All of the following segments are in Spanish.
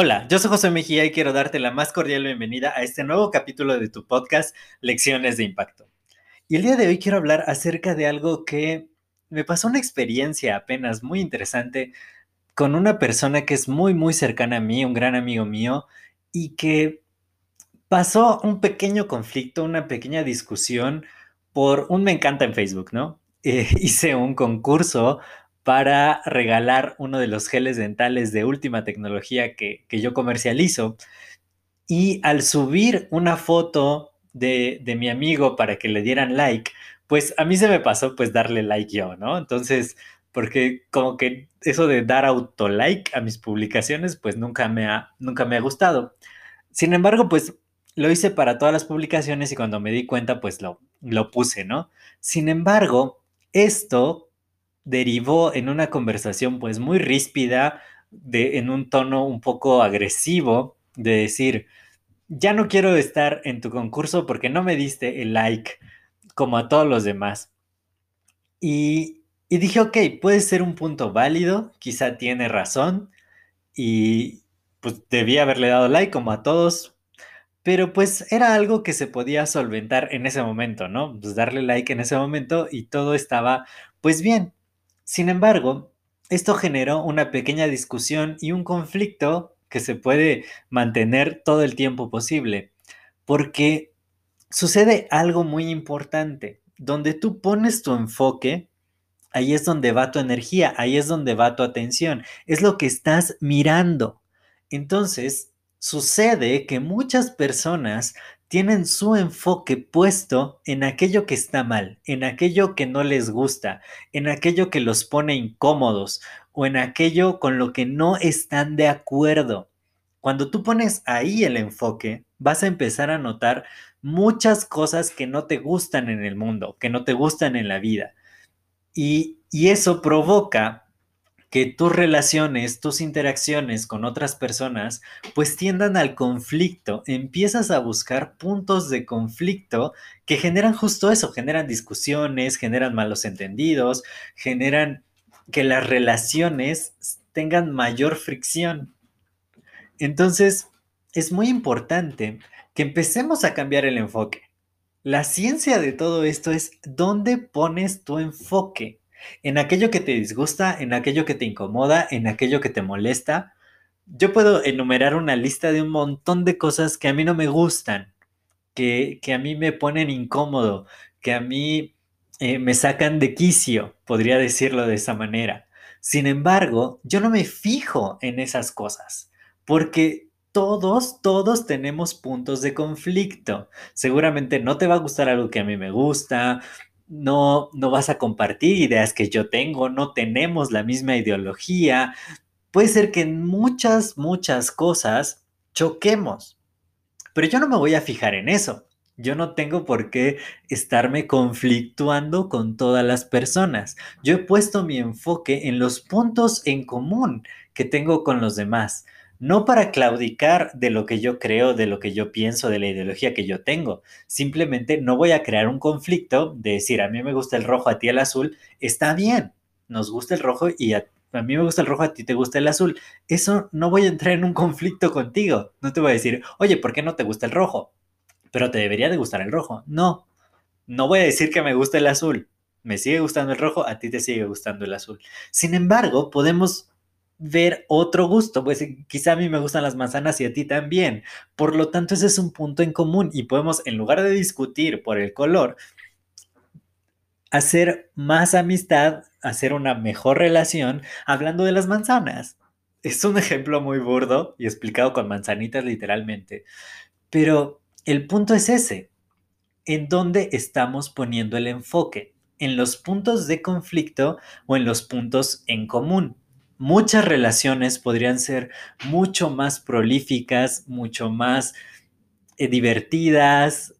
Hola, yo soy José Mejía y quiero darte la más cordial bienvenida a este nuevo capítulo de tu podcast Lecciones de Impacto. Y el día de hoy quiero hablar acerca de algo que me pasó una experiencia apenas muy interesante con una persona que es muy muy cercana a mí, un gran amigo mío, y que pasó un pequeño conflicto, una pequeña discusión por un me encanta en Facebook, ¿no? Eh, hice un concurso para regalar uno de los geles dentales de última tecnología que, yo comercializo. Y al subir una foto de, mi amigo para que le dieran like, pues a mí se me pasó pues darle like yo, ¿no? Entonces, porque como que eso de dar auto like a mis publicaciones, pues nunca me ha, nunca me ha gustado. Sin embargo, pues lo hice para todas las publicaciones y cuando me di cuenta, pues lo, lo puse, ¿no? Sin embargo, esto derivó en una conversación pues muy ríspida, de, en un tono un poco agresivo, de decir, ya no quiero estar en tu concurso porque no me diste el like como a todos los demás. Y, y dije, ok, puede ser un punto válido, quizá tiene razón, y pues debía haberle dado like como a todos, pero pues era algo que se podía solventar en ese momento, ¿no? Pues darle like en ese momento y todo estaba pues bien. Sin embargo, esto generó una pequeña discusión y un conflicto que se puede mantener todo el tiempo posible, porque sucede algo muy importante. Donde tú pones tu enfoque, ahí es donde va tu energía, ahí es donde va tu atención, es lo que estás mirando. Entonces, sucede que muchas personas tienen su enfoque puesto en aquello que está mal, en aquello que no les gusta, en aquello que los pone incómodos o en aquello con lo que no están de acuerdo. Cuando tú pones ahí el enfoque, vas a empezar a notar muchas cosas que no te gustan en el mundo, que no te gustan en la vida. Y, y eso provoca que tus relaciones, tus interacciones con otras personas, pues tiendan al conflicto. Empiezas a buscar puntos de conflicto que generan justo eso, generan discusiones, generan malos entendidos, generan que las relaciones tengan mayor fricción. Entonces, es muy importante que empecemos a cambiar el enfoque. La ciencia de todo esto es dónde pones tu enfoque en aquello que te disgusta, en aquello que te incomoda, en aquello que te molesta. Yo puedo enumerar una lista de un montón de cosas que a mí no me gustan, que, a mí me ponen incómodo, que a mí eh, me sacan de quicio, podría decirlo de esa manera. Sin embargo, yo no me fijo en esas cosas, porque todos, todos tenemos puntos de conflicto. Seguramente no te va a gustar algo que a mí me gusta, no, no vas a compartir ideas que yo tengo, no tenemos la misma ideología. Puede ser que en muchas, muchas cosas choquemos, pero yo no me voy a fijar en eso. Yo no tengo por qué estarme conflictuando con todas las personas. Yo he puesto mi enfoque en los puntos en común que tengo con los demás no para claudicar de lo que yo creo, de lo que yo pienso, de la ideología que yo tengo. Simplemente no voy a crear un conflicto de decir, a mí me gusta el rojo, a ti el azul. Está bien, nos gusta el rojo y a, mí me gusta el rojo, a ti te gusta el azul. Eso no voy a entrar en un conflicto contigo. No te voy a decir, oye, ¿por qué no te gusta el rojo? Pero te debería de gustar el rojo. No, no voy a decir que me gusta el azul. Me sigue gustando el rojo, a ti te sigue gustando el azul. Sin embargo, podemos ver otro gusto. Pues quizá a mí me gustan las manzanas y a ti también. Por lo tanto, ese es un punto en común y podemos, en lugar de discutir por el color, hacer más amistad, hacer una mejor relación hablando de las manzanas. Es un ejemplo muy burdo y explicado con manzanitas literalmente. Pero el punto es ese. ¿En dónde estamos poniendo el enfoque? en los puntos de conflicto o en los puntos en común. Muchas relaciones podrían ser mucho más prolíficas, mucho más eh, divertidas,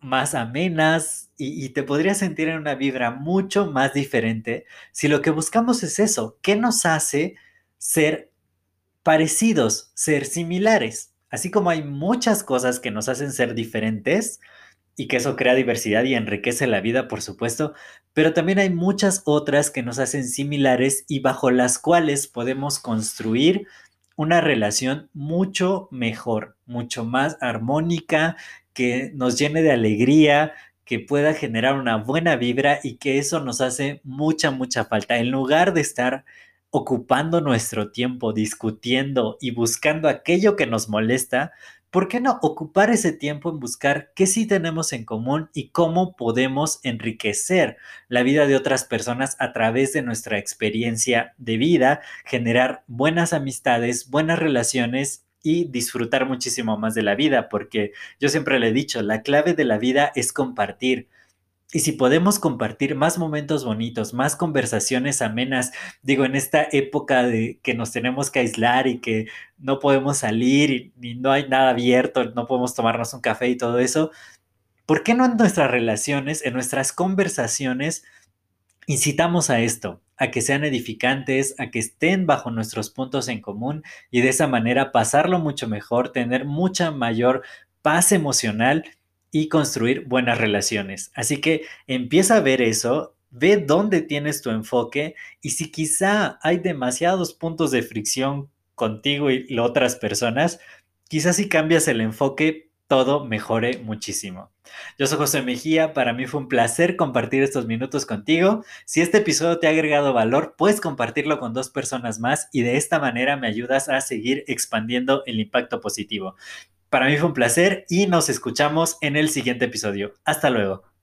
más amenas y, y, te podrías sentir en una vibra mucho más diferente si lo que buscamos es eso, ¿qué nos hace ser parecidos, ser similares? Así como hay muchas cosas que nos hacen ser diferentes, y que eso crea diversidad y enriquece la vida, por supuesto, pero también hay muchas otras que nos hacen similares y bajo las cuales podemos construir una relación mucho mejor, mucho más armónica, que nos llene de alegría, que pueda generar una buena vibra y que eso nos hace mucha, mucha falta. En lugar de estar ocupando nuestro tiempo discutiendo y buscando aquello que nos molesta, ¿por qué no ocupar ese tiempo en buscar qué sí tenemos en común y cómo podemos enriquecer la vida de otras personas a través de nuestra experiencia de vida, generar buenas amistades, buenas relaciones y disfrutar muchísimo más de la vida? Porque yo siempre le he dicho, la clave de la vida es compartir. Y si podemos compartir más momentos bonitos, más conversaciones amenas, digo, en esta época de que nos tenemos que aislar y que no podemos salir y, no hay nada abierto, no podemos tomarnos un café y todo eso, ¿por qué no en nuestras relaciones, en nuestras conversaciones, incitamos a esto, a que sean edificantes, a que estén bajo nuestros puntos en común y de esa manera pasarlo mucho mejor, tener mucha mayor paz emocional y construir buenas relaciones. Así que empieza a ver eso, ve dónde tienes tu enfoque y si quizá hay demasiados puntos de fricción contigo y otras personas, quizás si cambias el enfoque, todo mejore muchísimo. Yo soy José Mejía, para mí fue un placer compartir estos minutos contigo. Si este episodio te ha agregado valor, puedes compartirlo con dos personas más y de esta manera me ayudas a seguir expandiendo el impacto positivo. Para mí fue un placer y nos escuchamos en el siguiente episodio. Hasta luego.